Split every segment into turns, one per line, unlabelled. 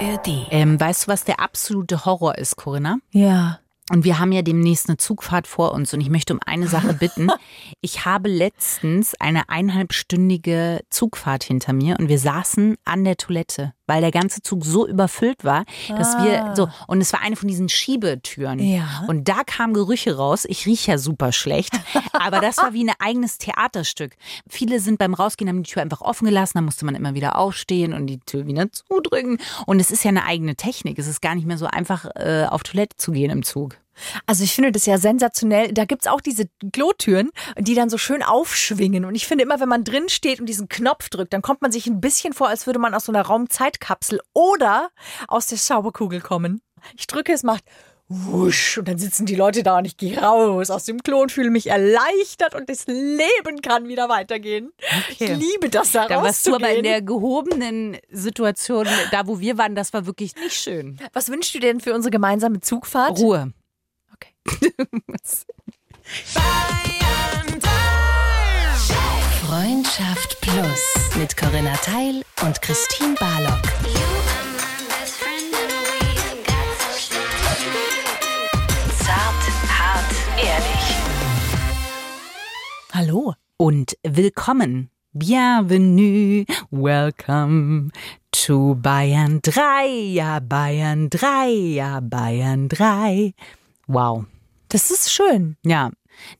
ARD.
Ähm, weißt du, was der absolute Horror ist, Corinna?
Ja.
Und wir haben ja demnächst eine Zugfahrt vor uns und ich möchte um eine Sache bitten. Ich habe letztens eine eineinhalbstündige Zugfahrt hinter mir und wir saßen an der Toilette, weil der ganze Zug so überfüllt war, dass wir so, und es war eine von diesen Schiebetüren.
Ja.
Und da kamen Gerüche raus. Ich rieche ja super schlecht, aber das war wie ein eigenes Theaterstück. Viele sind beim Rausgehen, haben die Tür einfach offen gelassen, da musste man immer wieder aufstehen und die Tür wieder zudrücken. Und es ist ja eine eigene Technik. Es ist gar nicht mehr so einfach, äh, auf Toilette zu gehen im Zug.
Also ich finde das ja sensationell. Da gibt's auch diese Klotüren, die dann so schön aufschwingen. Und ich finde immer, wenn man drin steht und diesen Knopf drückt, dann kommt man sich ein bisschen vor, als würde man aus so einer Raumzeitkapsel oder aus der Schauberkugel kommen. Ich drücke, es macht wusch und dann sitzen die Leute da und ich gehe raus aus dem Klo und fühle mich erleichtert und das Leben kann wieder weitergehen.
Okay.
Ich liebe das da
Da warst du aber in der gehobenen Situation, da wo wir waren, das war wirklich nicht schön.
Was wünschst du denn für unsere gemeinsame Zugfahrt?
Ruhe.
Freundschaft Plus mit Corinna Teil und Christine Barlock. Zart, hart, ehrlich.
Hallo.
Und willkommen. Bienvenue, welcome to Bayern 3, ja Bayern 3, ja Bayern 3. Wow.
Das ist schön.
Ja,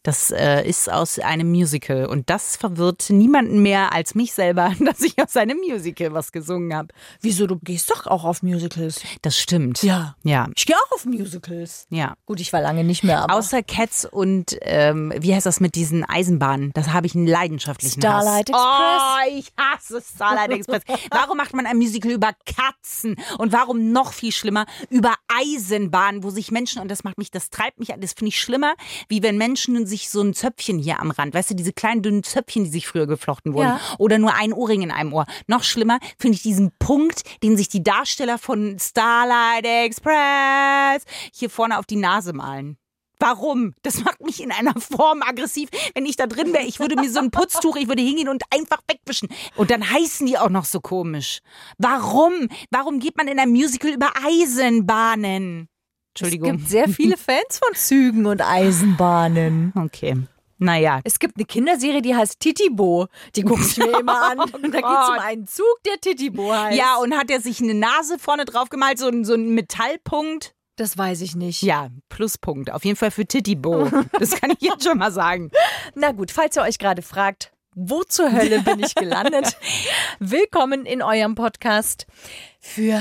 das äh, ist aus einem Musical und das verwirrt niemanden mehr als mich selber, dass ich aus einem Musical was gesungen habe.
Wieso, du gehst doch auch auf Musicals.
Das stimmt.
Ja.
Ja,
Ich gehe auch auf Musicals.
ja.
Gut, ich war lange nicht mehr, aber
Außer Cats und ähm, wie heißt das mit diesen Eisenbahnen? Das habe ich einen leidenschaftlichen
Starlight
Hass.
Express.
Oh, ich hasse Starlight Express. Warum macht man ein Musical über Katzen und warum noch viel schlimmer über Eisenbahnen, wo sich Menschen und das macht mich, das treibt mich an, das finde ich schlimmer, wie wenn Menschen sich so ein Zöpfchen hier am Rand, weißt du, diese kleinen dünnen Zöpfchen, die sich früher geflochten wurden
Ja.
oder nur ein Ohrring in einem Ohr. Noch schlimmer finde ich diesen Punkt, den sich die Darsteller von Starlight Express hier vorne auf die Nase malen. Warum? Das macht mich in einer Form aggressiv, wenn ich da drin wäre. Ich würde mir so ein Putztuch, ich würde hingehen und einfach wegwischen. Und dann heißen die auch noch so komisch. Warum? Warum geht man in einem Musical über Eisenbahnen? Entschuldigung.
es gibt sehr viele Fans von Zügen und Eisenbahnen.
Okay. Naja.
Es gibt eine Kinderserie, die heißt Titibo. Die gucke ich mir immer an. Und da geht es um einen Zug, der Titibo heißt.
Ja, und hat er sich eine Nase vorne drauf gemalt, so ein, so ein Metallpunkt?
das weiß ich nicht.
Ja, Pluspunkt. Auf jeden Fall für Titibo. Das kann ich jetzt schon mal sagen.
Na gut, falls ihr euch gerade fragt, wo zur Hölle bin ich gelandet? Willkommen in eurem Podcast für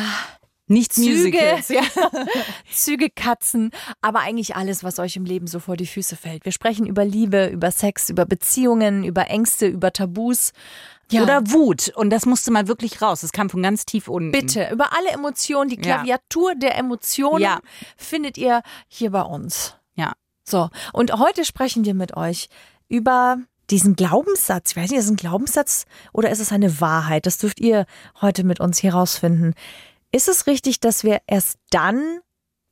Nichts
Züge.
Ja.
Züge, Katzen, aber eigentlich alles, was euch im Leben so vor die Füße fällt. Wir sprechen über Liebe, über Sex, über Beziehungen, über Ängste, über Tabus. Ja.
Oder Wut. Und das musste mal wirklich raus. Das kam von ganz tief unten.
Bitte, über alle Emotionen, die
Ja.
Klaviatur der Emotionen
Ja.
findet ihr hier bei uns.
Ja.
So, und heute sprechen wir mit euch über diesen Glaubenssatz. Ich weiß nicht, ist es ein Glaubenssatz oder ist es eine Wahrheit? Das dürft ihr heute mit uns hier rausfinden. Ist es richtig, dass wir erst dann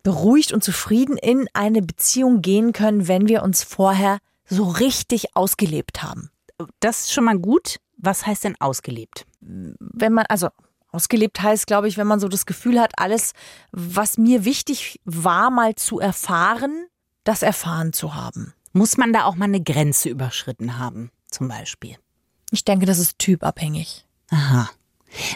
beruhigt und zufrieden in eine Beziehung gehen können, wenn wir uns vorher so richtig ausgelebt haben?
Das ist schon mal gut. Was heißt denn ausgelebt?
wenn man, also ausgelebt heißt, glaube ich, wenn man so das Gefühl hat, alles, was mir wichtig war, mal zu erfahren, das erfahren zu haben.
Muss man da auch mal eine Grenze überschritten haben, zum Beispiel?
Ich denke, das ist typabhängig.
Aha.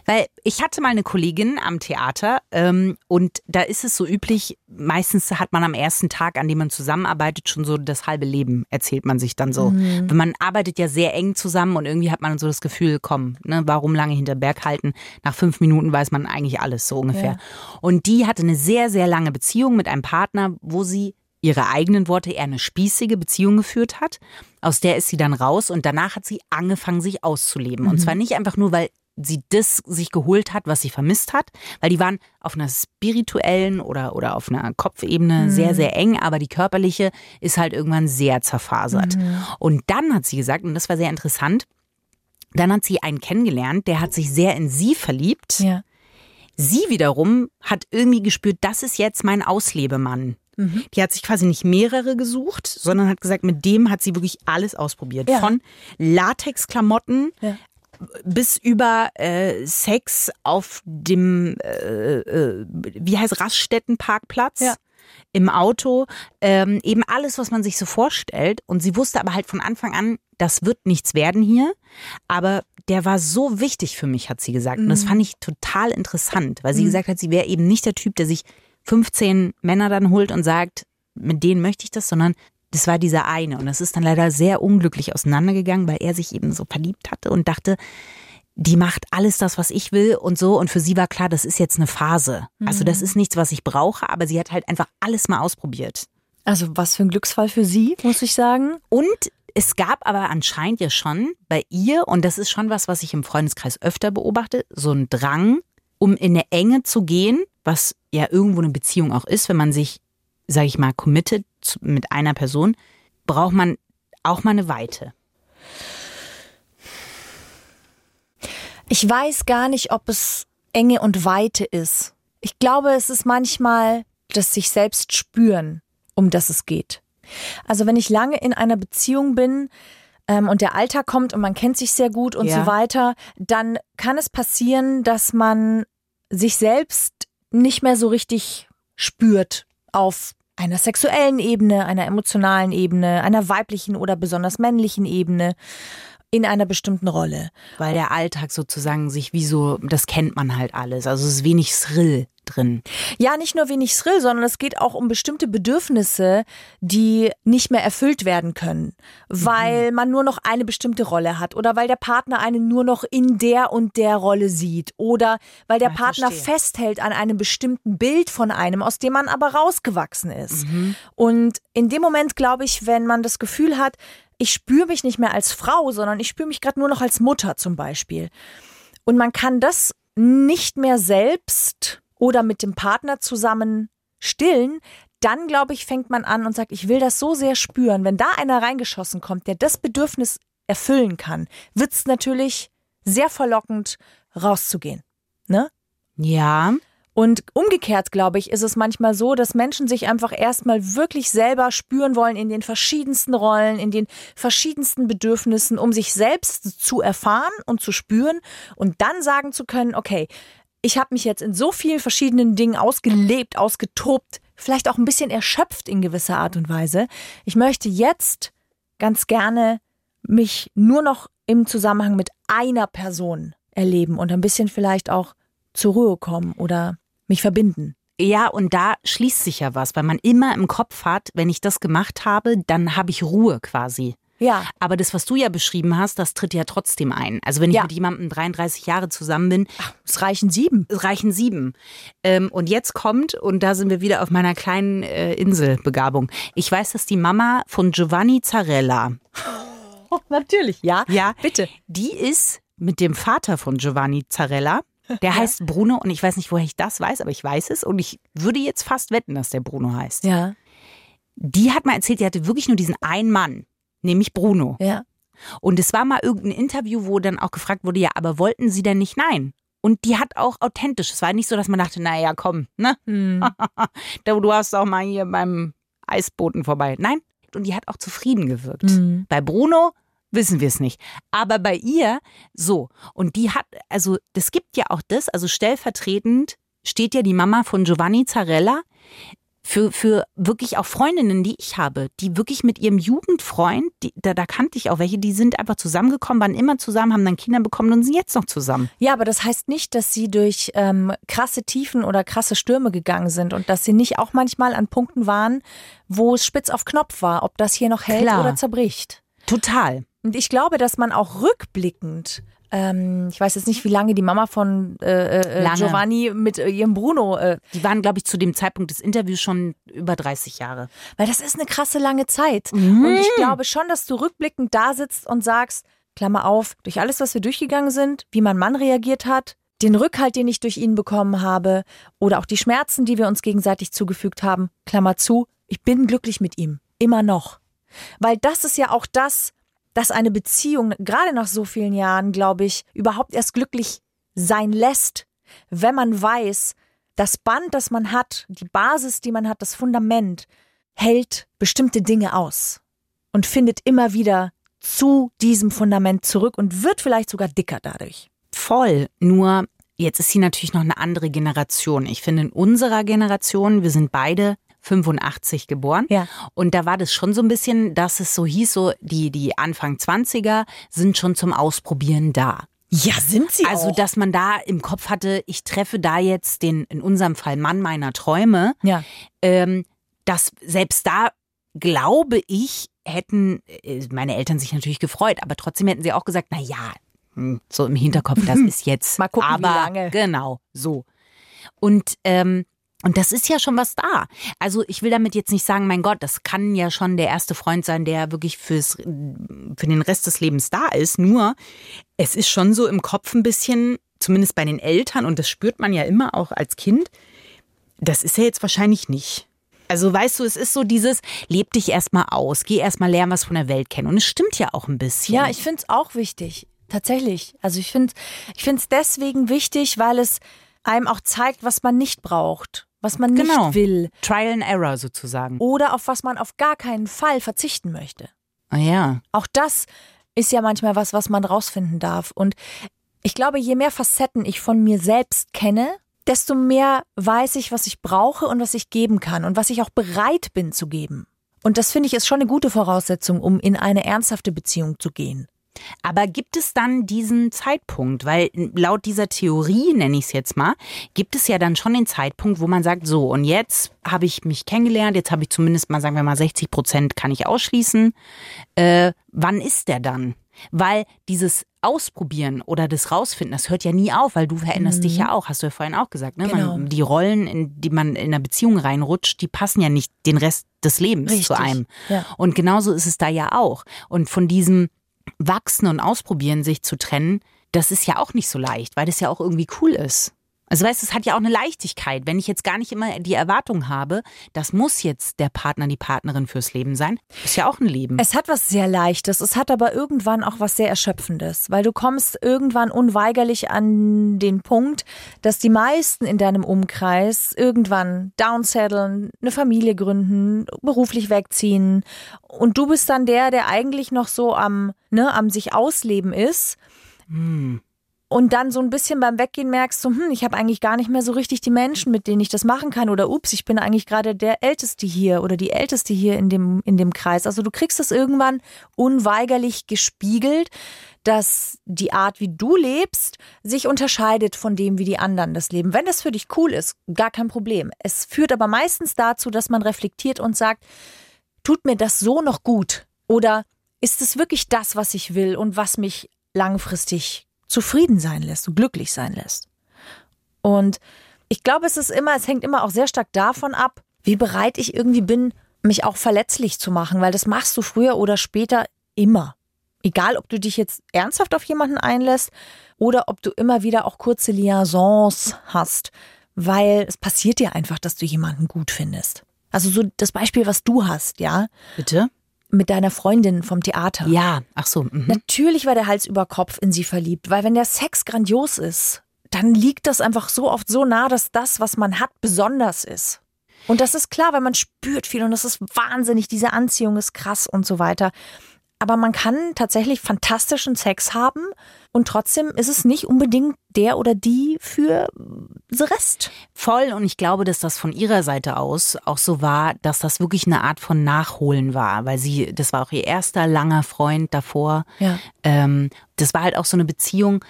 Weil ich hatte mal eine Kollegin am Theater ähm, und da ist es so üblich, meistens hat man am ersten Tag, an dem man zusammenarbeitet, schon so das halbe Leben, erzählt man sich dann so. Weil man arbeitet ja sehr eng zusammen und irgendwie hat man so das Gefühl, komm, ne, warum lange hinter Berg halten? Nach fünf Minuten weiß man eigentlich alles so ungefähr. Und die hatte eine sehr, sehr lange Beziehung mit einem Partner, wo sie ihre eigenen Worte eher eine spießige Beziehung geführt hat. Aus der ist sie dann raus und danach hat sie angefangen, sich auszuleben. Und zwar nicht einfach nur, weil sie das sich geholt hat, was sie vermisst hat, weil die waren auf einer spirituellen oder, oder auf einer Kopfebene sehr, sehr eng, aber die körperliche ist halt irgendwann sehr zerfasert. Und dann hat sie gesagt, und das war sehr interessant, dann hat sie einen kennengelernt, der hat sich sehr in sie verliebt.
Ja.
Sie wiederum hat irgendwie gespürt, das ist jetzt mein Auslebemann. Die hat sich quasi nicht mehrere gesucht, sondern hat gesagt, mit dem hat sie wirklich alles ausprobiert.
Ja.
Von Latexklamotten
Ja.
Bis über äh, Sex auf dem, äh, äh, wie heißt Raststättenparkplatz.
Ja.
Im Auto, ähm, eben alles, was man sich so vorstellt. Und sie wusste aber halt von Anfang an, das wird nichts werden hier. Aber der war so wichtig für mich, hat sie gesagt. Und das fand ich total interessant, weil sie gesagt hat, sie wäre eben nicht der Typ, der sich 15 Männer dann holt und sagt, mit denen möchte ich das, sondern das war dieser eine. Und das ist dann leider sehr unglücklich auseinandergegangen, weil er sich eben so verliebt hatte und dachte, die macht alles das, was ich will und so. Und für sie war klar, das ist jetzt eine Phase. Also das ist nichts, was ich brauche, aber sie hat halt einfach alles mal ausprobiert.
Also was für ein Glücksfall für sie, muss ich sagen.
Und es gab aber anscheinend ja schon bei ihr, und das ist schon was, was ich im Freundeskreis öfter beobachte, so ein Drang, um in eine Enge zu gehen, was ja irgendwo eine Beziehung auch ist, wenn man sich, sage ich mal, committet zu- mit einer Person, braucht man auch mal eine Weite.
Ich weiß gar nicht, ob es Enge und Weite ist. Ich glaube, es ist manchmal das sich selbst spüren, um das es geht. Also wenn ich lange in einer Beziehung bin ähm, und der Alltag kommt und man kennt sich sehr gut und
Ja.
so weiter, dann kann es passieren, dass man sich selbst nicht mehr so richtig spürt auf einer sexuellen Ebene, einer emotionalen Ebene, einer weiblichen oder besonders männlichen Ebene in einer bestimmten Rolle.
Weil der Alltag sozusagen sich wie so, das kennt man halt alles. Also es ist wenig Thrill drin.
Ja, nicht nur wenig Thrill, sondern es geht auch um bestimmte Bedürfnisse, die nicht mehr erfüllt werden können, weil man nur noch eine bestimmte Rolle hat oder weil der Partner einen nur noch in der und der Rolle sieht oder weil der
Ja,
Partner
verstehe.
festhält an einem bestimmten Bild von einem, aus dem man aber rausgewachsen ist. Und in dem Moment, glaube ich, wenn man das Gefühl hat, ich spüre mich nicht mehr als Frau, sondern ich spüre mich gerade nur noch als Mutter zum Beispiel. Und man kann das nicht mehr selbst oder mit dem Partner zusammen stillen, dann glaube ich, fängt man an und sagt, ich will das so sehr spüren. Wenn da einer reingeschossen kommt, der das Bedürfnis erfüllen kann, wird es natürlich sehr verlockend, rauszugehen. Ne?
Ja.
Und umgekehrt, glaube ich, ist es manchmal so, dass Menschen sich einfach erstmal wirklich selber spüren wollen in den verschiedensten Rollen, in den verschiedensten Bedürfnissen, um sich selbst zu erfahren und zu spüren und dann sagen zu können, okay, ich habe mich jetzt in so vielen verschiedenen Dingen ausgelebt, ausgetobt, vielleicht auch ein bisschen erschöpft in gewisser Art und Weise. Ich möchte jetzt ganz gerne mich nur noch im Zusammenhang mit einer Person erleben und ein bisschen vielleicht auch zur Ruhe kommen oder mich verbinden.
Ja, und da schließt sich ja was, weil man immer im Kopf hat, wenn ich das gemacht habe, dann habe ich Ruhe quasi.
Ja.
Aber das, was du ja beschrieben hast, das tritt ja trotzdem ein. Also wenn ich
Ja.
mit jemandem 33 Jahre zusammen bin,
Es reichen sieben.
es reichen sieben. Ähm, und jetzt kommt, und da sind wir wieder auf meiner kleinen äh, Inselbegabung. Ich weiß, dass die Mama von Giovanni Zarella,
natürlich, ja.
ja,
Bitte.
die ist mit dem Vater von Giovanni Zarella. Der heißt Bruno und ich weiß nicht, woher ich das weiß, aber ich weiß es und ich würde jetzt fast wetten, dass der Bruno heißt.
Ja,
Die hat mal erzählt, die hatte wirklich nur diesen einen Mann, nämlich Bruno.
ja.
Und es war mal irgendein Interview, wo dann auch gefragt wurde, ja, aber wollten Sie denn nicht? Nein. Und die hat auch authentisch. Es war nicht so, dass man dachte, naja, komm, ne?
Hm.
Du, du hast auch mal hier beim Eisboten vorbei. Nein. Und die hat auch zufrieden gewirkt.
Mhm.
Bei Bruno wissen wir es nicht. Aber bei ihr so. Und die hat, also das gibt ja auch das, also stellvertretend steht ja die Mama von Giovanni Zarella für, für wirklich auch Freundinnen, die ich habe, die wirklich mit ihrem Jugendfreund, die, da, da kannte ich auch welche, die sind einfach zusammengekommen, waren immer zusammen, haben dann Kinder bekommen und sind jetzt noch zusammen.
Ja, aber das heißt nicht, dass sie durch ähm, krasse Tiefen oder krasse Stürme gegangen sind und dass sie nicht auch manchmal an Punkten waren, wo es spitz auf Knopf war, ob das hier noch hält
Klar.
oder zerbricht.
Total.
Und ich glaube, dass man auch rückblickend, ähm, ich weiß jetzt nicht, wie lange die Mama von äh, äh,
Lange.
Giovanni mit äh, ihrem Bruno, äh,
Die waren, glaube ich, zu dem Zeitpunkt des Interviews schon über 30 Jahre.
weil das ist eine krasse lange Zeit.
Mhm.
Und ich glaube schon, dass du rückblickend da sitzt und sagst, Klammer auf, durch alles, was wir durchgegangen sind, wie mein Mann reagiert hat, den Rückhalt, den ich durch ihn bekommen habe oder auch die Schmerzen, die wir uns gegenseitig zugefügt haben, Klammer zu, ich bin glücklich mit ihm. Immer noch. Weil das ist ja auch das, dass eine Beziehung, gerade nach so vielen Jahren, glaube ich, überhaupt erst glücklich sein lässt, wenn man weiß, das Band, das man hat, die Basis, die man hat, das Fundament, hält bestimmte Dinge aus und findet immer wieder zu diesem Fundament zurück und wird vielleicht sogar dicker dadurch.
Voll. Nur jetzt ist sie natürlich noch eine andere Generation. Ich finde, in unserer Generation, wir sind beide 85 geboren.
Ja.
Und da war das schon so ein bisschen, dass es so hieß, so die, die Anfang 20er sind schon zum Ausprobieren da.
Ja, sind sie
Also,
auch.
dass man da im Kopf hatte, ich treffe da jetzt den, in unserem Fall Mann meiner Träume,
Ja.
ähm, dass selbst da, glaube ich, hätten äh, meine Eltern sich natürlich gefreut, aber trotzdem hätten sie auch gesagt, na ja, hm, so im Hinterkopf, das ist jetzt.
Mal gucken, wie
aber,
lange.
Genau, so. Und, ähm, und das ist ja schon was da. Also ich will damit jetzt nicht sagen, mein Gott, das kann ja schon der erste Freund sein, der wirklich fürs, für den Rest des Lebens da ist. Nur, es ist schon so im Kopf ein bisschen, zumindest bei den Eltern, und das spürt man ja immer auch als Kind, das ist er jetzt wahrscheinlich nicht. Also weißt du, es ist so dieses, leb dich erstmal aus, geh erstmal lernen, was von der Welt kennen. Und es stimmt ja auch ein bisschen.
Ja, ich finde es auch wichtig. Tatsächlich. Also ich finde ich es deswegen wichtig, weil es einem auch zeigt, was man nicht braucht, was man nicht
Genau.
will
Trial and Error sozusagen.
oder auf was man auf gar keinen Fall verzichten möchte.
Ah ja.
Auch das ist ja manchmal was, was man rausfinden darf. Und ich glaube, je mehr Facetten ich von mir selbst kenne, desto mehr weiß ich, was ich brauche und was ich geben kann und was ich auch bereit bin zu geben. Und das finde ich ist schon eine gute Voraussetzung, um in eine ernsthafte Beziehung zu gehen.
Aber gibt es dann diesen Zeitpunkt? Weil laut dieser Theorie, nenne ich es jetzt mal, gibt es ja dann schon den Zeitpunkt, wo man sagt, so, und jetzt habe ich mich kennengelernt, jetzt habe ich zumindest mal, sagen wir mal, 60 Prozent kann ich ausschließen. Äh, wann ist der dann? Weil dieses Ausprobieren oder das Rausfinden, das hört ja nie auf, weil du veränderst dich ja auch, hast du ja vorhin auch gesagt. Ne?
Genau.
Man, die Rollen, in die man in einer Beziehung reinrutscht, die passen ja nicht den Rest des Lebens zu
Richtig,
einem.
ja.
Und genauso ist es da ja auch. Und von diesem Wachsen und Ausprobieren sich zu trennen, das ist ja auch nicht so leicht, weil das ja auch irgendwie cool ist. Also weißt, du, es hat ja auch eine Leichtigkeit, wenn ich jetzt gar nicht immer die Erwartung habe, das muss jetzt der Partner, die Partnerin fürs Leben sein. Ist ja auch ein Leben.
Es hat was sehr Leichtes, es hat aber irgendwann auch was sehr Erschöpfendes, weil du kommst irgendwann unweigerlich an den Punkt, dass die meisten in deinem Umkreis irgendwann downsetteln, eine Familie gründen, beruflich wegziehen und du bist dann der, der eigentlich noch so am, ne, am sich ausleben ist. Und dann so ein bisschen beim Weggehen merkst, so, hm, ich habe eigentlich gar nicht mehr so richtig die Menschen, mit denen ich das machen kann. Oder ups, ich bin eigentlich gerade der Älteste hier oder die Älteste hier in dem, in dem Kreis. Also du kriegst es irgendwann unweigerlich gespiegelt, dass die Art, wie du lebst, sich unterscheidet von dem, wie die anderen das leben. Wenn das für dich cool ist, gar kein Problem. Es führt aber meistens dazu, dass man reflektiert und sagt, tut mir das so noch gut? Oder ist es wirklich das, was ich will und was mich langfristig zufrieden sein lässt und glücklich sein lässt? Und ich glaube, es ist immer, es hängt immer auch sehr stark davon ab, wie bereit ich irgendwie bin, mich auch verletzlich zu machen, weil das machst du früher oder später immer. Egal, ob du dich jetzt ernsthaft auf jemanden einlässt oder ob du immer wieder auch kurze Liaisons hast, weil es passiert dir einfach, dass du jemanden gut findest. Also so das Beispiel, was du hast, ja,
Bitte?
Mit deiner Freundin vom Theater.
Ja, ach so. Mhm.
Natürlich war der Hals über Kopf in sie verliebt, weil wenn der Sex grandios ist, dann liegt das einfach so oft so nah, dass das, was man hat, besonders ist. Und das ist klar, weil man spürt viel und das ist wahnsinnig, diese Anziehung ist krass und so weiter. Aber man kann tatsächlich fantastischen Sex haben und trotzdem ist es nicht unbedingt der oder die für the Rest.
Voll und ich glaube, dass das von ihrer Seite aus auch so war, dass das wirklich eine Art von Nachholen war, weil sie, das war auch ihr erster langer Freund davor.
Ja.
Ähm, das war halt auch so eine Beziehung,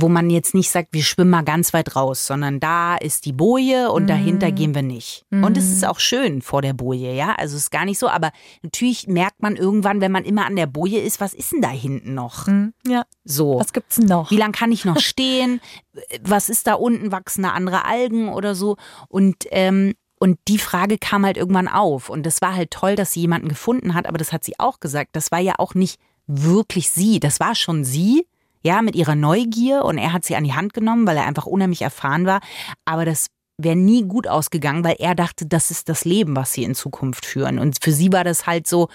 wo man jetzt nicht sagt, wir schwimmen mal ganz weit raus, sondern da ist die Boje und dahinter gehen wir nicht. Und es ist auch schön vor der Boje, ja, also es ist gar nicht so, aber natürlich merkt man irgendwann, wenn man immer an der Boje ist, was ist denn da hinten noch?
Ja.
So.
Was gibt's denn noch?
Wie lange kann ich noch stehen? Was ist da unten? Wachsen da andere Algen oder so? Und, ähm, und die Frage kam halt irgendwann auf. Und das war halt toll, dass sie jemanden gefunden hat, aber das hat sie auch gesagt. Das war ja auch nicht wirklich sie. Das war schon sie, ja, mit ihrer Neugier. Und er hat sie an die Hand genommen, weil er einfach unheimlich erfahren war. Aber das wäre nie gut ausgegangen, weil er dachte, das ist das Leben, was sie in Zukunft führen. Und für sie war das halt so,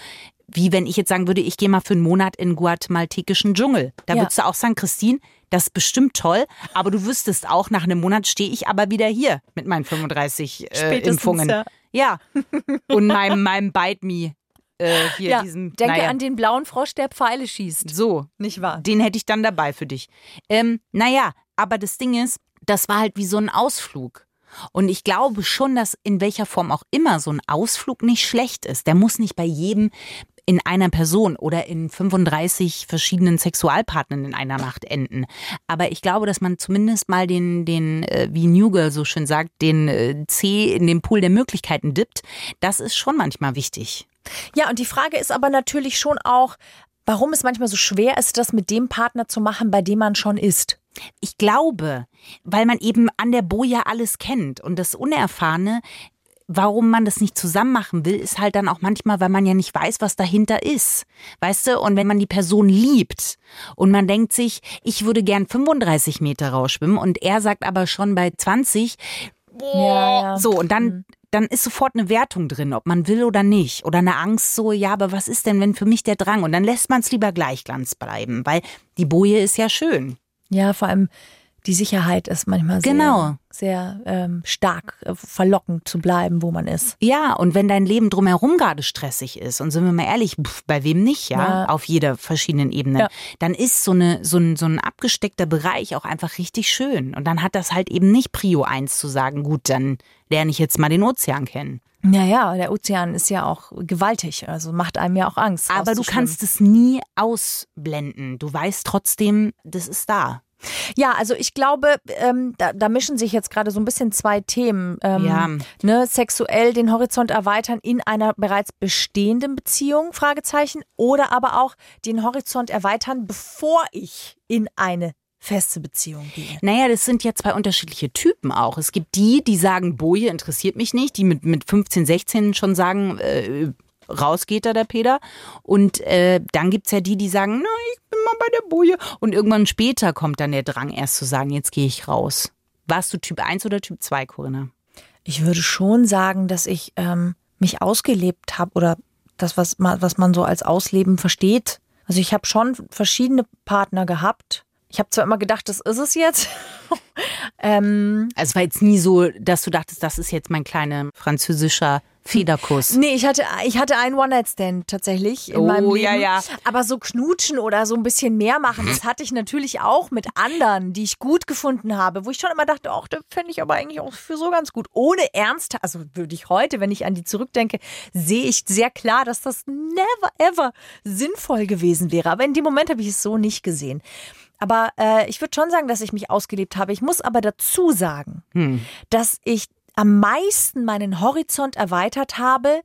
wie wenn ich jetzt sagen würde, ich gehe mal für einen Monat in guatemaltekischen Dschungel. Da
Ja.
würdest du auch sagen, Christine, das ist bestimmt toll, aber du wüsstest auch, nach einem Monat stehe ich aber wieder hier mit meinen 35 äh, Impfungen.
ja.
Ja. Und meinem, meinem Bite Me äh, hier
Ja,
diesem.
denke
naja,
an den blauen Frosch, der Pfeile schießt.
so,
Nicht wahr?
den hätte ich dann dabei für dich. Ähm, naja, aber das Ding ist, das war halt wie so ein Ausflug. Und ich glaube schon, dass in welcher Form auch immer so ein Ausflug nicht schlecht ist. Der muss nicht bei jedem in einer Person oder in 35 verschiedenen Sexualpartnern in einer Nacht enden. Aber ich glaube, dass man zumindest mal den, den äh, wie New Girl so schön sagt, den äh, C in den Pool der Möglichkeiten dippt. Das ist schon manchmal wichtig.
Ja, und die Frage ist aber natürlich schon auch, warum es manchmal so schwer ist, das mit dem Partner zu machen, bei dem man schon ist.
Ich glaube, weil man eben an der Boja alles kennt und das Unerfahrene, warum man das nicht zusammen machen will, ist halt dann auch manchmal, weil man ja nicht weiß, was dahinter ist. Weißt du? Und wenn man die Person liebt und man denkt sich, ich würde gern 35 Meter rausschwimmen und er sagt aber schon bei 20,
Ja, ja.
so, und dann, dann ist sofort eine Wertung drin, ob man will oder nicht. Oder eine Angst so, ja, aber was ist denn, wenn für mich der Drang? Und dann lässt man es lieber Gleichglanz bleiben, weil die Boje ist ja schön.
Ja, vor allem die Sicherheit ist manchmal sehr,
Genau.
sehr ähm, stark äh, verlockend zu bleiben, wo man ist.
Ja, und wenn dein Leben drumherum gerade stressig ist, und sind wir mal ehrlich, pf, bei wem nicht, ja,
Ja.
auf jeder verschiedenen Ebene,
Ja.
dann ist so, eine, so, ein, so ein abgesteckter Bereich auch einfach richtig schön. Und dann hat das halt eben nicht Prio 1 zu sagen, gut, dann lerne ich jetzt mal den Ozean kennen.
Naja, der Ozean ist ja auch gewaltig, also macht einem ja auch Angst.
Aber du kannst es nie ausblenden. Du weißt trotzdem, das ist da.
Ja, also ich glaube, ähm, da, da mischen sich jetzt gerade so ein bisschen zwei Themen. Ähm,
Ja.
ne, sexuell den Horizont erweitern in einer bereits bestehenden Beziehung, Fragezeichen, oder aber auch den Horizont erweitern, bevor ich in eine feste Beziehung gehe.
Naja, das sind ja zwei unterschiedliche Typen auch. Es gibt die, die sagen, Boje interessiert mich nicht, die mit, mit 15, 16 schon sagen, äh, raus geht da der Peter. Und äh, dann gibt's ja die, die sagen, na, ich bin mal bei der Boje. Und irgendwann später kommt dann der Drang erst zu sagen, jetzt gehe ich raus. Warst du Typ 1 oder Typ 2, Corinna?
Ich würde schon sagen, dass ich ähm, mich ausgelebt habe oder das, was man, was man so als Ausleben versteht. Also ich habe schon verschiedene Partner gehabt. Ich habe zwar immer gedacht, das ist es jetzt. ähm,
Also es war jetzt nie so, dass du dachtest, das ist jetzt mein kleiner französischer Federkuss.
nee, ich hatte, ich hatte einen One-Night-Stand tatsächlich in
Oh,
meinem Leben.
ja, ja.
Aber so knutschen oder so ein bisschen mehr machen, das hatte ich natürlich auch mit anderen, die ich gut gefunden habe, wo ich schon immer dachte, ach, das fände ich aber eigentlich auch für so ganz gut. Ohne Ernst, also würde ich heute, wenn ich an die zurückdenke, sehe ich sehr klar, dass das never ever sinnvoll gewesen wäre. Aber in dem Moment habe ich es so nicht gesehen. Aber äh, ich würde schon sagen, dass ich mich ausgelebt habe. Ich muss aber dazu sagen, dass ich am meisten meinen Horizont erweitert habe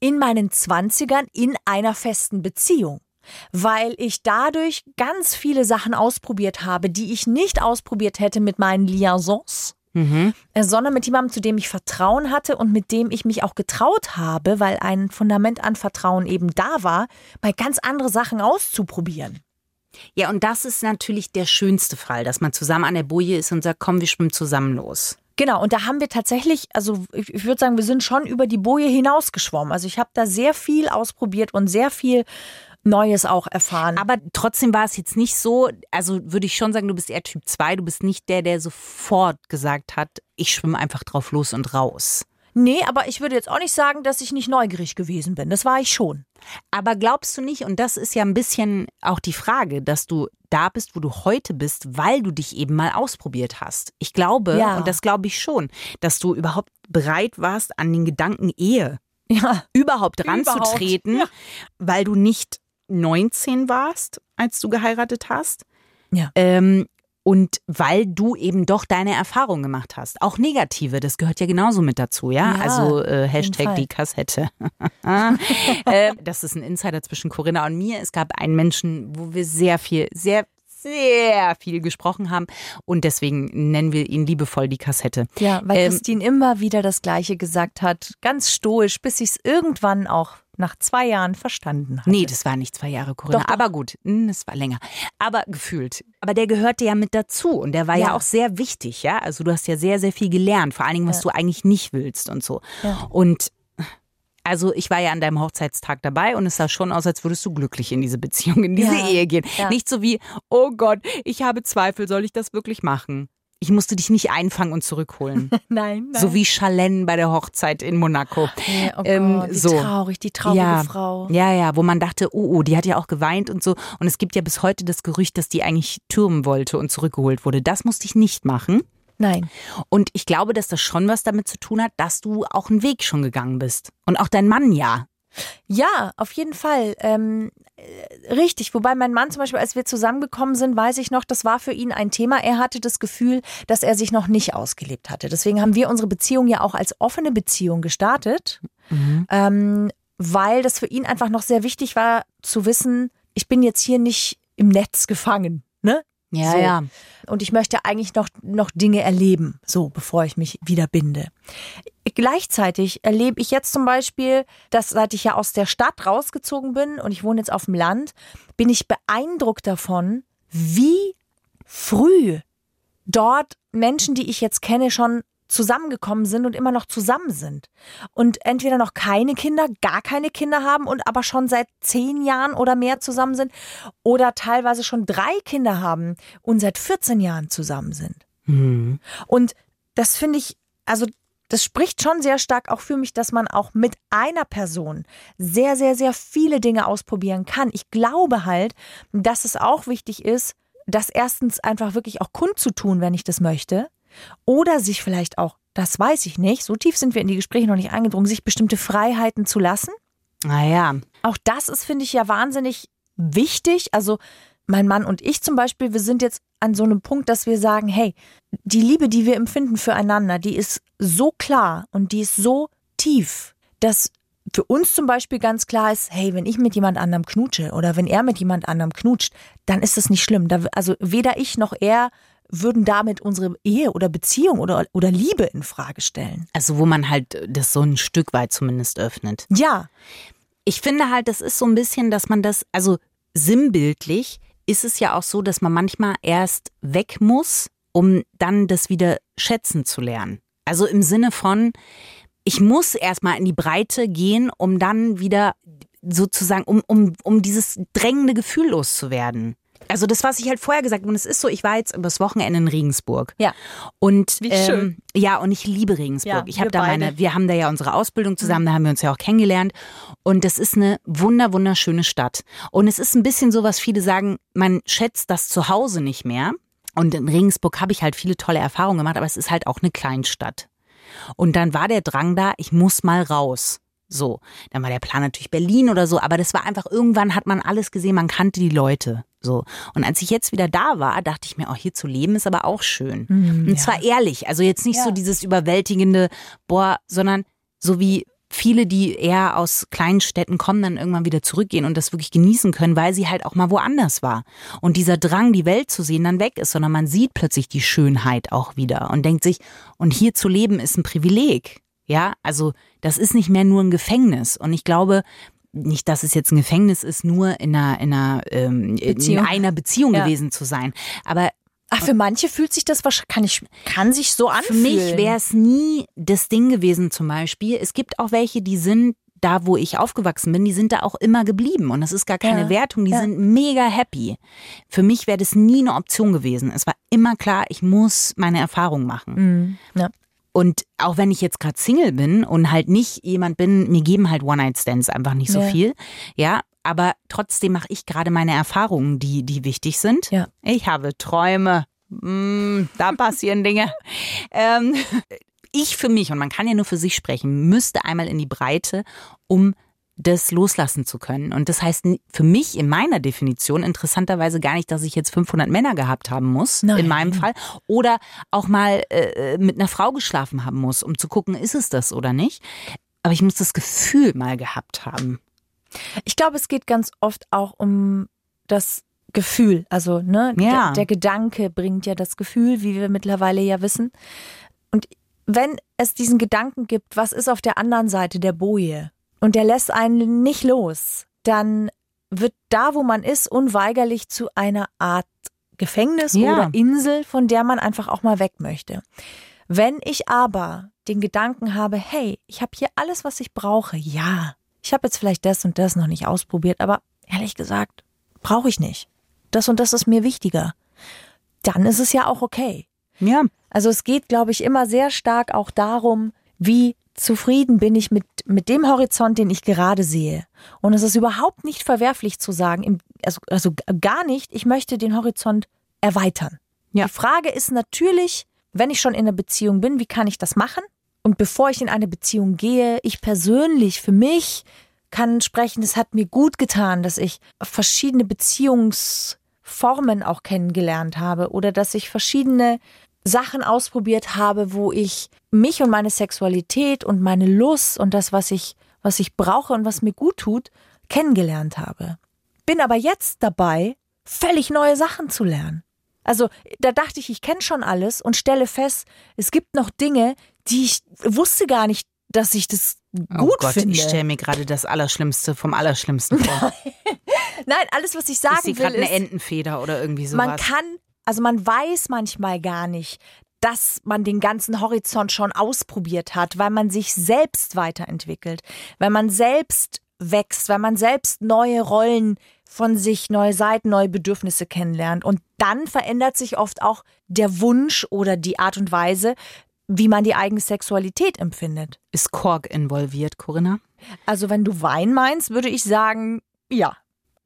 in meinen Zwanzigern in einer festen Beziehung. Weil ich dadurch ganz viele Sachen ausprobiert habe, die ich nicht ausprobiert hätte mit meinen Liaisons, äh, sondern mit jemandem, zu dem ich Vertrauen hatte und mit dem ich mich auch getraut habe, weil ein Fundament an Vertrauen eben da war, mal ganz andere Sachen auszuprobieren.
Ja, und das ist natürlich der schönste Fall, dass man zusammen an der Boje ist und sagt, komm, wir schwimmen zusammen los.
Genau, und da haben wir tatsächlich, also ich, würde sagen, wir sind schon über die Boje hinausgeschwommen. Also ich habe da sehr viel ausprobiert und sehr viel Neues auch erfahren.
Aber trotzdem war es jetzt nicht so, also würde ich schon sagen, du bist eher Typ 2, du bist nicht der, der sofort gesagt hat, ich schwimme einfach drauf los und raus.
nee, aber ich würde jetzt auch nicht sagen, dass ich nicht neugierig gewesen bin. Das war ich schon.
Aber glaubst du nicht, und das ist ja ein bisschen auch die Frage, dass du da bist, wo du heute bist, weil du dich eben mal ausprobiert hast. Ich glaube,
Ja.
und das glaube ich schon, dass du überhaupt bereit warst, an den Gedanken Ehe
Ja.
überhaupt ranzutreten,
ja.
weil du nicht 19 warst, als du geheiratet hast.
Ja.
Ähm, und weil du eben doch deine Erfahrung gemacht hast. Auch negative, das gehört ja genauso mit dazu, ja?
Ja,
also äh. Hashtag die Kassette. äh, das ist ein Insider zwischen Corinna und mir. Es gab einen Menschen, wo wir sehr viel, sehr, sehr viel gesprochen haben. Und deswegen nennen wir ihn liebevoll die Kassette.
Ja, weil
Ähm,
Christine immer wieder das Gleiche gesagt hat, ganz stoisch, bis ich es irgendwann auch nach zwei Jahren verstanden hatte.
Nee, das war nicht zwei Jahre Corinna.
Doch, doch.
Aber gut, hm, das war länger. Aber gefühlt. Aber der gehörte ja mit dazu und der war ja,
Ja.
auch sehr wichtig, ja. Also du hast ja sehr, sehr viel gelernt, vor allen Dingen, was
Ja.
du eigentlich nicht willst und so.
Ja.
Und also ich war ja an deinem Hochzeitstag dabei und es sah schon aus, als würdest du glücklich in diese Beziehung, in diese. Ehe gehen. Nicht so wie, oh Gott, ich habe Zweifel, soll ich das wirklich machen? Ich musste dich nicht einfangen und zurückholen.
Nein, nein.
So wie Chalene bei der Hochzeit in Monaco.
Nee, oh
Ähm,
Gott, wie
so.
traurig, die traurige
ja,
Frau.
Ja, ja, wo man dachte, oh, oh, die hat ja auch geweint und so. Und es gibt ja bis heute das Gerücht, dass die eigentlich türmen wollte und zurückgeholt wurde. Das musste ich nicht machen.
Nein.
Und ich glaube, dass das schon was damit zu tun hat, dass du auch einen Weg schon gegangen bist. Und auch dein Mann ja.
Ja, auf jeden Fall. Ähm, äh, richtig. Wobei mein Mann zum Beispiel, als wir zusammengekommen sind, weiß ich noch, das war für ihn ein Thema. Er hatte das Gefühl, dass er sich noch nicht ausgelebt hatte. Deswegen haben wir unsere Beziehung ja auch als offene Beziehung gestartet, ähm, weil das für ihn einfach noch sehr wichtig war zu wissen, ich bin jetzt hier nicht im Netz gefangen. Ne?
Ja,
So.
ja.
Und ich möchte eigentlich noch, noch Dinge erleben, so bevor ich mich wieder binde. Gleichzeitig erlebe ich jetzt zum Beispiel, dass seit ich ja aus der Stadt rausgezogen bin und ich wohne jetzt auf dem Land, bin ich beeindruckt davon, wie früh dort Menschen, die ich jetzt kenne, schon zusammengekommen sind und immer noch zusammen sind. Und entweder noch keine Kinder, gar keine Kinder haben und aber schon seit zehn Jahren oder mehr zusammen sind oder teilweise schon drei Kinder haben und seit 14 Jahren zusammen sind.
Hm.
Und das finde ich, also das spricht schon sehr stark auch für mich, dass man auch mit einer Person sehr, sehr, sehr viele Dinge ausprobieren kann. Ich glaube halt, dass es auch wichtig ist, das erstens einfach wirklich auch kundzutun, wenn ich das möchte. Oder sich vielleicht auch, das weiß ich nicht, so tief sind wir in die Gespräche noch nicht eingedrungen, sich bestimmte Freiheiten zu lassen.
Naja.
Auch das ist, finde ich, ja wahnsinnig wichtig. Also mein Mann und ich zum Beispiel, wir sind jetzt an so einem Punkt, dass wir sagen, hey, die Liebe, die wir empfinden füreinander, die ist so klar und die ist so tief, dass für uns zum Beispiel ganz klar ist, hey, wenn ich mit jemand anderem knutsche oder wenn er mit jemand anderem knutscht, dann ist das nicht schlimm. Also weder ich noch er würden damit unsere Ehe oder Beziehung oder, oder Liebe in Frage stellen.
Also wo man halt das so ein Stück weit zumindest öffnet.
Ja,
Ich finde halt, das ist so ein bisschen, dass man das, also sinnbildlich ist es ja auch so, dass man manchmal erst weg muss, um dann das wieder schätzen zu lernen. Also im Sinne von, ich muss erstmal in die Breite gehen, um dann wieder sozusagen, um, um, um dieses drängende Gefühl loszuwerden. Also das, was ich halt vorher gesagt habe, und es ist so, ich war jetzt übers Wochenende in Regensburg.
Ja.
Und
Wie
ähm,
schön.
ja, und ich liebe Regensburg.
Ja,
ich
wir
habe da
beide.
meine, wir haben da ja unsere Ausbildung zusammen, da haben wir uns ja auch kennengelernt. Und das ist eine wunder, wunderschöne Stadt. Und es ist ein bisschen so, was viele sagen, man schätzt das Zuhause nicht mehr. Und in Regensburg habe ich halt viele tolle Erfahrungen gemacht, aber es ist halt auch eine Kleinstadt. Und dann war der Drang da, ich muss mal raus. So, dann war der Plan natürlich Berlin oder so, aber das war einfach, irgendwann hat man alles gesehen, man kannte die Leute. So. Und als ich jetzt wieder da war, dachte ich mir, oh, hier zu leben ist aber auch schön. Und zwar ehrlich, also jetzt nicht so dieses überwältigende, boah, sondern so wie viele, die eher aus kleinen Städten kommen, dann irgendwann wieder zurückgehen und das wirklich genießen können, weil sie halt auch mal woanders war. Und dieser Drang, die Welt zu sehen, dann weg ist, sondern man sieht plötzlich die Schönheit auch wieder und denkt sich, und hier zu leben ist ein Privileg. Ja, also das ist nicht mehr nur ein Gefängnis. Und ich glaube, nicht, dass es jetzt ein Gefängnis ist, nur in einer, in einer, ähm, in
Beziehung.
einer Beziehung
Ja.
gewesen zu sein. Aber
Ach, für manche fühlt sich das wahrscheinlich, kann, ich, kann sich so
Für
anfühlen.
mich wäre es nie das Ding gewesen zum Beispiel. Es gibt auch welche, die sind da, wo ich aufgewachsen bin, die sind da auch immer geblieben. Und das ist gar keine
Ja,
Wertung, die
ja.
sind mega happy. Für mich wäre das nie eine Option gewesen. Es war immer klar, ich muss meine Erfahrung machen.
Mhm. Ja.
Und auch wenn ich jetzt gerade Single bin und halt nicht jemand bin, mir geben halt One-Night-Stands einfach nicht so
Ja.
viel. Ja, aber trotzdem mache ich gerade meine Erfahrungen, die, die wichtig sind.
Ja.
Ich habe Träume. Mm, da passieren Dinge. Ähm, ich für mich, und man kann ja nur für sich sprechen, müsste einmal in die Breite, um das loslassen zu können. Und das heißt für mich in meiner Definition interessanterweise gar nicht, dass ich jetzt 500 Männer gehabt haben muss,
Nein.
in meinem Fall, oder auch mal äh, mit einer Frau geschlafen haben muss, um zu gucken, ist es das oder nicht. Aber ich muss das Gefühl mal gehabt haben.
Ich glaube, es geht ganz oft auch um das Gefühl. Also, ne,
Ja.
der, der Gedanke bringt ja das Gefühl, wie wir mittlerweile ja wissen. Und wenn es diesen Gedanken gibt, was ist auf der anderen Seite der Boje und der lässt einen nicht los, dann wird da, wo man ist, unweigerlich zu einer Art Gefängnis
Ja.
oder Insel, von der man einfach auch mal weg möchte. Wenn ich aber den Gedanken habe, hey, ich habe hier alles, was ich brauche, ja, ich habe jetzt vielleicht das und das noch nicht ausprobiert, aber ehrlich gesagt, brauche ich nicht. Das und das ist mir wichtiger. Dann ist es ja auch okay.
Ja.
Also es geht, glaube ich, immer sehr stark auch darum, wie zufrieden bin ich mit, mit dem Horizont, den ich gerade sehe. Und es ist überhaupt nicht verwerflich zu sagen, also, also gar nicht, ich möchte den Horizont erweitern.
Ja.
Die Frage ist natürlich, wenn ich schon in einer Beziehung bin, wie kann ich das machen? Und bevor ich in eine Beziehung gehe, ich persönlich für mich kann sprechen, es hat mir gut getan, dass ich verschiedene Beziehungsformen auch kennengelernt habe oder dass ich verschiedene Sachen ausprobiert habe, wo ich mich und meine Sexualität und meine Lust und das, was ich, was ich brauche und was mir gut tut, kennengelernt habe. Bin aber jetzt dabei, völlig neue Sachen zu lernen. Also da dachte ich, ich kenne schon alles und stelle fest, es gibt noch Dinge, die ich wusste gar nicht, dass ich das
Oh
gut
Gott,
finde.
ich stelle mir gerade das Allerschlimmste vom Allerschlimmsten vor.
Nein, alles, was ich
ich
sagen
sehe
will,
gerade eine
ist,
Entenfeder oder irgendwie sowas.
man kann, also man weiß manchmal gar nicht, dass man den ganzen Horizont schon ausprobiert hat, weil man sich selbst weiterentwickelt, weil man selbst wächst, weil man selbst neue Rollen von sich, neue Seiten, neue Bedürfnisse kennenlernt. Und dann verändert sich oft auch der Wunsch oder die Art und Weise, wie man die eigene Sexualität empfindet.
Ist Kork involviert, Corinna?
Also wenn du Wein meinst, würde ich sagen, ja.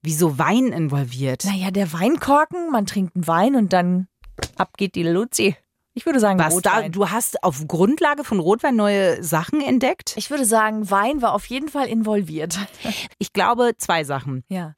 Wieso Wein involviert?
Naja, der Weinkorken, man trinkt einen Wein und dann ab geht die Luzi. Ich würde sagen,
Was da, du hast auf Grundlage von Rotwein neue Sachen entdeckt?
Ich würde sagen, Wein war auf jeden Fall involviert.
Ich glaube, zwei Sachen.
Ja.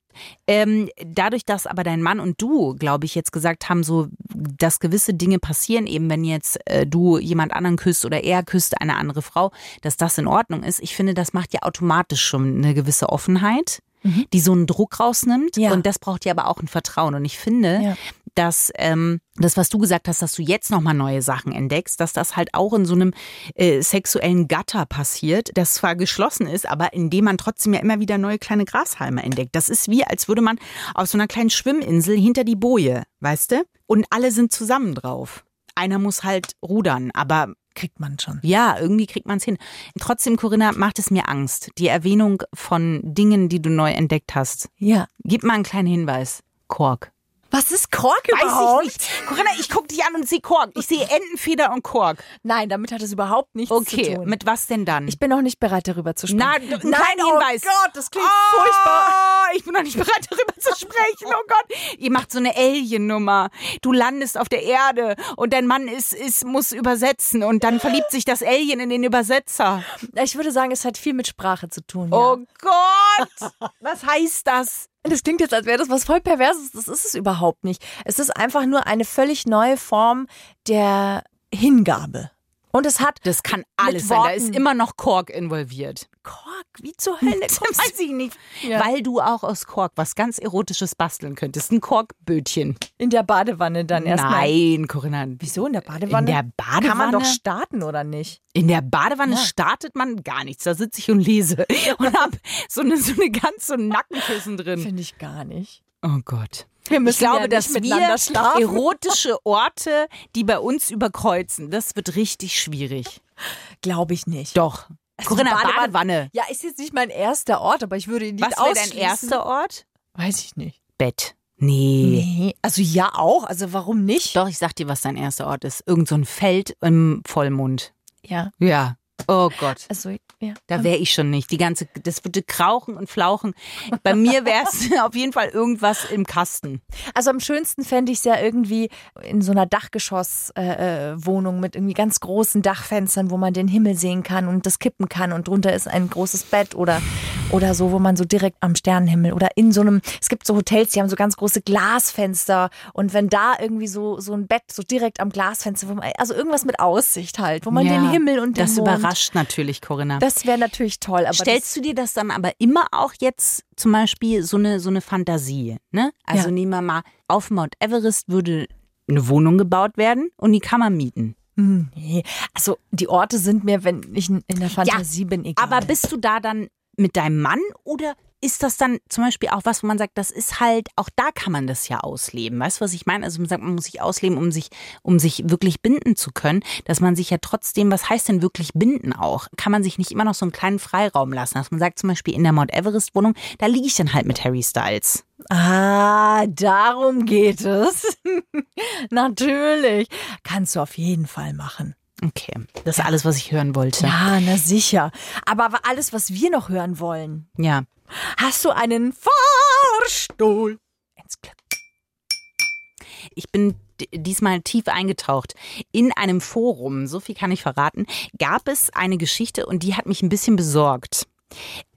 Ähm, dadurch, dass aber dein Mann und du, glaube ich, jetzt gesagt haben, so, dass gewisse Dinge passieren, eben wenn jetzt äh, du jemand anderen küsst oder er küsst eine andere Frau, dass das in Ordnung ist. Ich finde, das macht ja automatisch schon eine gewisse Offenheit, die so einen Druck rausnimmt.
Ja.
Und das braucht ja aber auch ein Vertrauen. Und ich finde,
Ja.
dass ähm, das, was du gesagt hast, dass du jetzt nochmal neue Sachen entdeckst, dass das halt auch in so einem äh, sexuellen Gatter passiert, das zwar geschlossen ist, aber in dem man trotzdem ja immer wieder neue kleine Grashalme entdeckt. Das ist wie, als würde man auf so einer kleinen Schwimminsel hinter die Boje, weißt du? Und alle sind zusammen drauf. Einer muss halt rudern, aber
Kriegt man schon.
ja, irgendwie kriegt man es hin. Trotzdem, Corinna, macht es mir Angst. Die Erwähnung von Dingen, die du neu entdeckt hast.
Ja.
Gib mal einen kleinen Hinweis. Kork.
Was ist Kork
Weiß
überhaupt?
ich nicht. Corinna, ich gucke dich an und sehe Kork. Ich sehe Entenfeder und Kork.
Nein, damit hat es überhaupt nichts
Okay,
zu tun.
mit was denn dann?
ich bin noch nicht bereit, darüber zu sprechen.
Na, ein kleiner
Nein, oh
Hinweis.
Gott, das klingt
oh,
furchtbar.
Ich bin noch nicht bereit, darüber zu sprechen. Oh Gott. Ihr macht so eine Alien-Nummer. Du landest auf der Erde und dein Mann ist, ist, muss übersetzen und dann verliebt sich das Alien in den Übersetzer.
Ich würde sagen, es hat viel mit Sprache zu tun.
Oh
Ja.
Gott. Was heißt das?
Das klingt jetzt, als wäre das was voll Perverses. Das ist es überhaupt nicht. Es ist einfach nur eine völlig neue Form der Hingabe. Und es hat
Das kann alles sein. Da ist immer noch Kork involviert.
Kork. Wie zur Hölle
Das weiß ich nicht.
Ja.
Weil du auch aus Kork was ganz Erotisches basteln könntest. Ein Korkbötchen.
in der Badewanne dann erstmal?
Nein, Corinna.
Wieso in der Badewanne?
In der Badewanne?
Kann man doch starten oder nicht?
In der Badewanne
Ja.
startet man gar nichts. Da sitze ich und lese und hab so eine, so eine ganz so ein Nackenkissen drin.
Finde ich gar nicht.
Oh Gott.
Wir
Ich
müssen
glaube,
ja nicht
dass
miteinander
wir
schlafen.
erotische Orte, die bei uns überkreuzen, das wird richtig schwierig.
Glaube ich nicht.
Doch.
Also
Corinna,
Badewanne-
Badewanne.
Ja, ist jetzt nicht mein erster Ort, aber ich würde ihn nicht
Was wäre dein
ausschließen.
erster Ort?
Weiß ich nicht.
Bett. Nee.
Nee, also ja auch. Also warum nicht?
Doch, ich sag dir, was dein erster Ort ist. Irgend so ein Feld im Vollmond.
Ja.
Ja. Oh Gott.
Also ja.
Da wäre ich schon nicht. Die ganze, das würde krauchen und flauchen. Bei mir wäre es auf jeden Fall irgendwas im Kasten.
Also am schönsten fände ich es ja irgendwie in so einer Dachgeschosswohnung äh, äh, mit irgendwie ganz großen Dachfenstern, wo man den Himmel sehen kann und das kippen kann und drunter ist ein großes Bett oder oder so, wo man so direkt am Sternenhimmel oder in so einem, es gibt so Hotels, die haben so ganz große Glasfenster und wenn da irgendwie so so ein Bett so direkt am Glasfenster, wo man, also irgendwas mit Aussicht halt, wo man
Ja,
den Himmel und den
Das
Mond,
überrascht natürlich, Corinna.
Das wäre natürlich toll, aber
Stellst du dir das dann aber immer auch jetzt zum Beispiel so eine, so eine Fantasie, ne? Also
Ja.
nehmen wir mal, auf Mount Everest würde eine Wohnung gebaut werden und die kann man mieten.
nee, also die Orte sind mir, wenn ich in der Fantasie bin, egal.
Aber bist du da dann mit deinem Mann oder ist das dann zum Beispiel auch was, wo man sagt, das ist halt, auch da kann man das ja ausleben. Weißt du, was ich meine? Also man sagt, man muss sich ausleben, um sich, um sich wirklich binden zu können, dass man sich ja trotzdem, was heißt denn wirklich binden auch? Kann man sich nicht immer noch so einen kleinen Freiraum lassen? Dass man sagt zum Beispiel in der Mount Everest Wohnung, da liege ich dann halt mit Harry Styles.
Ah, darum geht es. Natürlich. Kannst du auf jeden Fall machen.
Okay, das ist alles, was ich hören wollte.
Ja, na sicher. Aber alles, was wir noch hören wollen.
Ja.
Hast du einen Fahrstuhl ins Glück?
Ich bin diesmal tief eingetaucht. In einem Forum, so viel kann ich verraten, gab es eine Geschichte und die hat mich ein bisschen besorgt.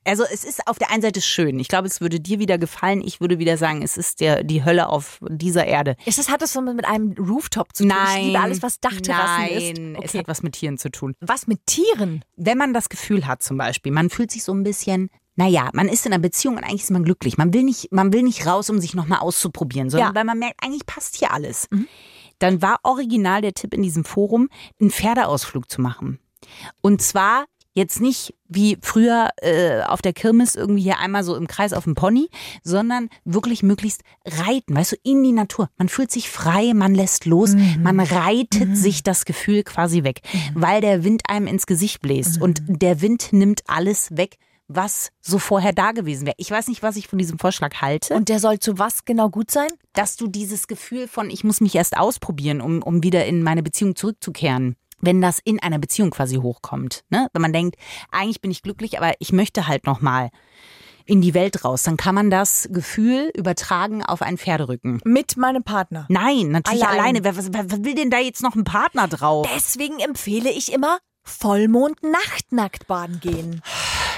Also es ist auf der einen Seite schön. Ich glaube, es würde dir wieder gefallen. Ich würde wieder sagen, es ist der, die Hölle auf dieser Erde.
Ist das, hat das so mit einem Rooftop zu tun?
Nein.
Ich liebe alles, was Dachterrassen ist.
Nein,
Okay.
es hat was mit Tieren zu tun.
was mit Tieren?
Wenn man das Gefühl hat zum Beispiel, man fühlt sich so ein bisschen, naja, man ist in einer Beziehung und eigentlich ist man glücklich. Man will nicht, man will nicht raus, um sich nochmal auszuprobieren, sondern
Ja.
weil man merkt, eigentlich passt hier alles. Dann war original der Tipp in diesem Forum, einen Pferdeausflug zu machen. Und zwar jetzt nicht wie früher äh, auf der Kirmes irgendwie hier einmal so im Kreis auf dem Pony, sondern wirklich möglichst reiten, weißt du, in die Natur. Man fühlt sich frei, man lässt los, man reitet sich das Gefühl quasi weg, weil der Wind einem ins Gesicht bläst und der Wind nimmt alles weg, was so vorher da gewesen wäre. Ich weiß nicht, was ich von diesem Vorschlag halte
Und der soll zu was genau gut sein?
dass du dieses Gefühl von, ich muss mich erst ausprobieren, um, um wieder in meine Beziehung zurückzukehren, wenn das in einer Beziehung quasi hochkommt. Ne? Wenn man denkt, eigentlich bin ich glücklich, aber ich möchte halt nochmal in die Welt raus, dann kann man das Gefühl übertragen auf einen Pferderücken.
Mit meinem Partner.
Nein, natürlich
Allein.
alleine. Wer, was, wer will denn da jetzt noch ein Partner drauf?
Deswegen empfehle ich immer Vollmond Nachtnackt baden gehen.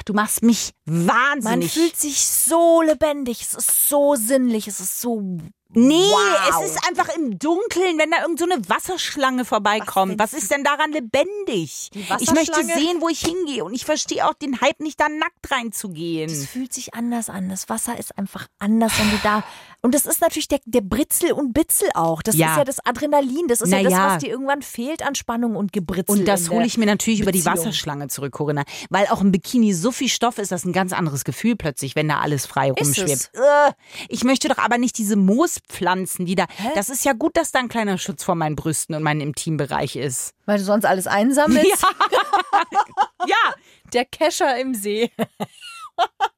Du machst mich
Man
wahnsinnig.
fühlt sich so lebendig, es ist so sinnlich, es ist so
Nee,
Wow.
es ist einfach im Dunkeln, wenn da irgend so eine Wasserschlange vorbeikommt.
Was
Was, ist denn daran lebendig? Ich möchte sehen, wo ich hingehe. Und ich verstehe auch den Hype nicht, da nackt reinzugehen.
Es fühlt sich anders an. Das Wasser ist einfach anders, wenn du da. Und das ist natürlich der, der Britzel und Bitzel auch. Das
Ja.
ist ja das Adrenalin. Das ist
Na
ja das,
ja.
was dir irgendwann fehlt an Spannung und Gebritzel.
Und das hole ich mir natürlich über die
Beziehung.
Wasserschlange zurück, Corinna. Weil auch im Bikini so viel Stoff ist, das ein ganz anderes Gefühl plötzlich, wenn da alles frei rumschwebt. Äh, Ich möchte doch aber nicht diese Moospflanzen, die da. Das ist ja gut, dass da ein kleiner Schutz vor meinen Brüsten und meinem Intimbereich ist.
Weil du sonst alles einsammelst.
Ja,
Der Kescher im See.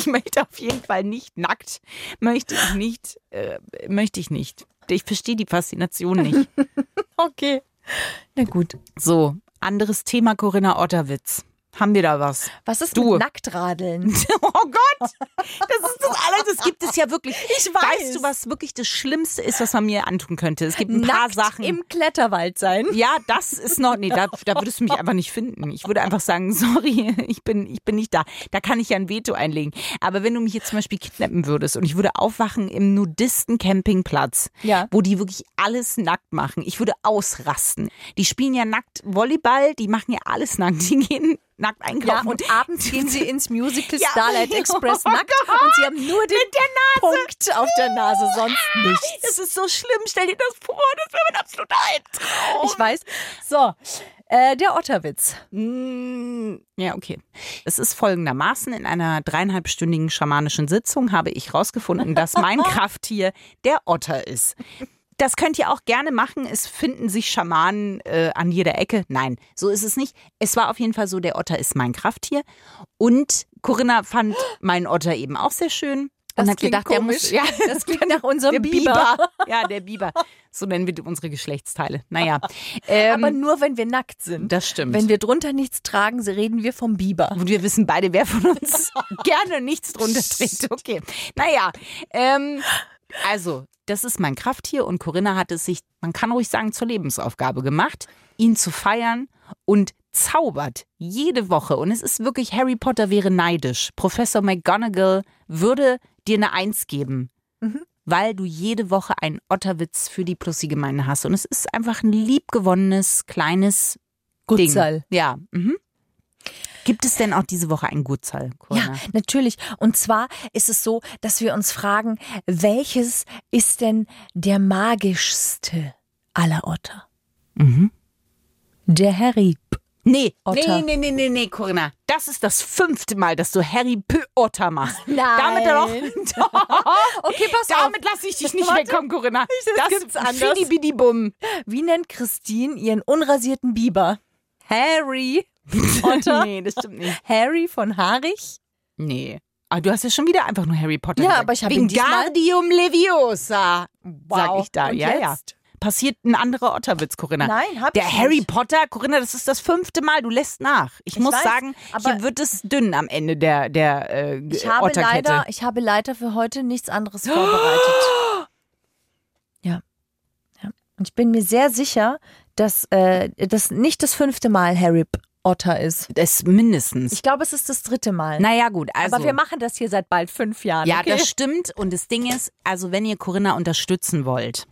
Ich möchte auf jeden Fall nicht nackt. Möchte ich nicht. Äh, möchte ich nicht. Ich verstehe die Faszination nicht.
Okay. Na gut.
So, anderes Thema, Corinna Otterwitz. Haben wir da was?
Was ist
Du.
mit Nacktradeln?
Oh Gott! Das ist das alles. Das gibt es ja wirklich.
Ich weiß.
Weißt du, was wirklich das Schlimmste ist, was man mir antun könnte? Es gibt ein paar
Nackt
Sachen.
im Kletterwald sein.
ja, das ist noch, nee, da, da würdest du mich einfach nicht finden. Ich würde einfach sagen, sorry, ich bin, ich bin nicht da. Da kann ich ja ein Veto einlegen. Aber wenn du mich jetzt zum Beispiel kidnappen würdest und ich würde aufwachen im Nudisten-Campingplatz,
Ja.
wo die wirklich alles nackt machen, ich würde ausrasten. Die spielen ja nackt Volleyball, die machen ja alles nackt. Die gehen nackt
Ja,
einkaufen.
und abends gehen sie ins Musical
Ja.
Starlight Express
Oh
nackt
Gott.
und sie haben nur den Punkt auf der Nase, sonst nichts.
Das ist so schlimm, stell dir das vor, das wäre mein absoluter Albtraum.
Ich weiß. So, äh, der Otterwitz.
Mm, Ja, okay. Es ist folgendermaßen, in einer dreieinhalbstündigen schamanischen Sitzung habe ich herausgefunden, dass mein Krafttier der Otter ist. Das könnt ihr auch gerne machen. Es finden sich Schamanen äh, an jeder Ecke. Nein, so ist es nicht. Es war auf jeden Fall so, der Otter ist mein Krafttier. Und Corinna fand meinen Otter eben auch sehr schön.
Das
und hat gedacht, der
komisch.
muss. Ja,
Das klingt nach unserem
der
Biber.
Biber. Ja, der Biber. So nennen wir unsere Geschlechtsteile. Naja. Ähm,
Aber nur, wenn wir nackt sind.
das stimmt.
Wenn wir drunter nichts tragen, reden wir vom Biber.
Und wir wissen beide, wer von uns gerne nichts drunter trägt. Okay. Naja, ähm, also, das ist mein Krafttier und Corinna hat es sich, man kann ruhig sagen, zur Lebensaufgabe gemacht, ihn zu feiern und zaubert jede Woche. Und es ist wirklich, Harry Potter wäre neidisch. Professor McGonagall würde dir eine Eins geben. Weil du jede Woche einen Otterwitz für die Plussi-Gemeinde hast. Und es ist einfach ein liebgewonnenes, kleines
Gutzal.
Ding. Ja. Mhm. Gibt es denn auch diese Woche ein Gutzal, Corinna?
Ja, natürlich. Und zwar ist es so, dass wir uns fragen, welches ist denn der magischste aller Otter?
Mhm.
Der Harry.
Nee,
Otter.
nee, nee, nee, nee, nee, Corinna. Das ist das fünfte Mal, dass du Harry P. Otter machst.
Nein.
Damit doch.
Okay, pass
Damit lasse ich dich nicht
Warte.
wegkommen, Corinna.
das gibt's anders.
Fidibidibum.
Wie nennt Christine ihren unrasierten Biber? Harry. Otter?
Nee, das stimmt nicht.
Harry von Haarig?
Nee. Aber du hast ja schon wieder einfach nur Harry Potter
Ja,
gesagt.
aber ich hab ihn
Wingardium Leviosa, sag ich da.
Und
ja, ja.
jetzt?
Passiert ein anderer Otterwitz, Corinna.
Nein, hab
Der
ich
Harry
nicht.
Potter, Corinna, das ist das fünfte Mal. Du lässt nach. Ich,
Ich
muss
weiß,
sagen,
aber-
hier wird es dünn am Ende der, der äh,
Ich habe,
Otterkette.
leider, ich habe leider für heute nichts anderes vorbereitet. Ja. ja. Und ich bin mir sehr sicher, dass äh, das nicht das fünfte Mal Harry P- Otter ist.
Das mindestens.
Ich glaube, es ist das dritte Mal.
naja, gut. Also,
Aber wir machen das hier seit bald fünf Jahren.
Ja,
okay?
das stimmt. Und das Ding ist, also wenn ihr Corinna unterstützen wollt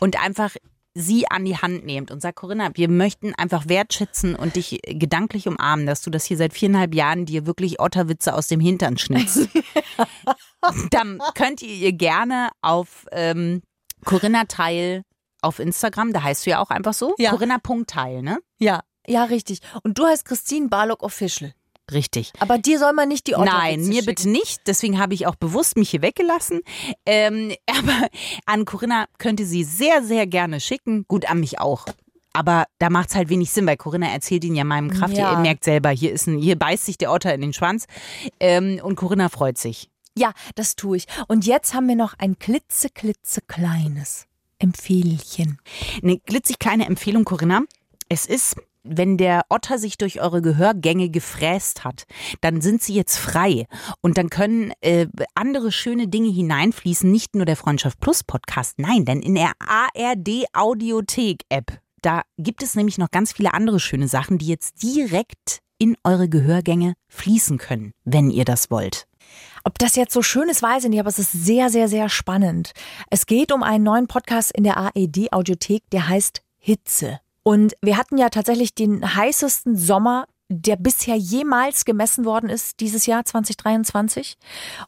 und einfach sie an die Hand nehmt und sagt, Corinna, wir möchten einfach wertschätzen und dich gedanklich umarmen, dass du das hier seit viereinhalb Jahren dir wirklich Otterwitze aus dem Hintern schnitzt. Dann könnt ihr ihr gerne auf ähm, Corinna Teil auf Instagram, da heißt du ja auch einfach so,
Ja.
Corinna.teil, ne?
Ja, ja, richtig. Und du heißt Christine Barlock Official.
Richtig.
Aber dir soll man nicht die Otter
Nein, mir bitte nicht. Deswegen habe ich auch bewusst mich hier weggelassen. Ähm, aber an Corinna könnte sie sehr, sehr gerne schicken. Gut, an mich auch. Aber da macht es halt wenig Sinn, weil Corinna erzählt ihn ja meinem Kraft.
Ja.
Ihr merkt selber, hier ist ein, hier beißt sich der Otter in den Schwanz. Ähm, und Corinna freut sich.
Ja, das tue ich. Und jetzt haben wir noch ein klitze, klitze kleines Empfehlchen.
Eine glitzig kleine Empfehlung, Corinna. Es ist, wenn der Otter sich durch eure Gehörgänge gefräst hat, dann sind sie jetzt frei. Und dann können äh, andere schöne Dinge hineinfließen, nicht nur der Freundschaft Plus Podcast, nein, denn in der ARD Audiothek App, da gibt es nämlich noch ganz viele andere schöne Sachen, die jetzt direkt in eure Gehörgänge fließen können, wenn ihr das wollt.
Ob das jetzt so schön ist, weiß ich nicht, aber es ist sehr, sehr, sehr spannend. Es geht um einen neuen Podcast in der AED Audiothek, der heißt Hitze. Und wir hatten ja tatsächlich den heißesten Sommer, der bisher jemals gemessen worden ist, dieses Jahr 2023.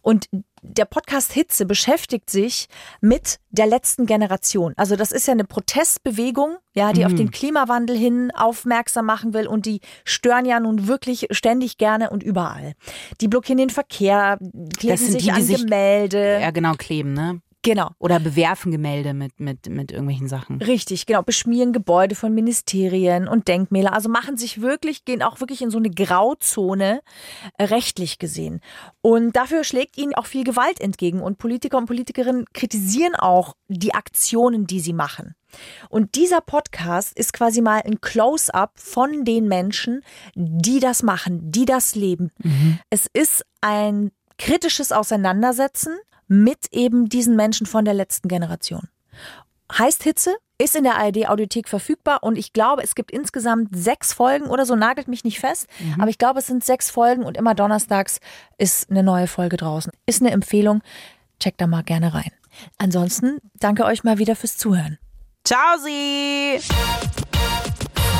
Und der Podcast Hitze beschäftigt sich mit der letzten Generation. Also das ist ja eine Protestbewegung, ja, die auf den Klimawandel hin aufmerksam machen will und die stören ja nun wirklich ständig gerne und überall. Die blockieren den Verkehr, kleben sich
die, die
an
sich-
Gemälde.
Ja, genau, kleben, ne?
Genau.
Oder bewerfen Gemälde mit, mit, mit irgendwelchen Sachen.
Richtig, genau. Beschmieren Gebäude von Ministerien und Denkmäler. Also machen sich wirklich, gehen auch wirklich in so eine Grauzone äh, rechtlich gesehen. Und dafür schlägt ihnen auch viel Gewalt entgegen. Und Politiker und Politikerinnen kritisieren auch die Aktionen, die sie machen. Und dieser Podcast ist quasi mal ein Close-up von den Menschen, die das machen, die das leben. Es ist ein kritisches Auseinandersetzen mit eben diesen Menschen von der letzten Generation. Heißt Hitze, ist in der ARD Audiothek verfügbar und ich glaube, es gibt insgesamt sechs Folgen oder so, nagelt mich nicht fest, aber ich glaube, es sind sechs Folgen und immer donnerstags ist eine neue Folge draußen. Ist eine Empfehlung, checkt da mal gerne rein. Ansonsten danke euch mal wieder fürs Zuhören.
Ciao, Sie!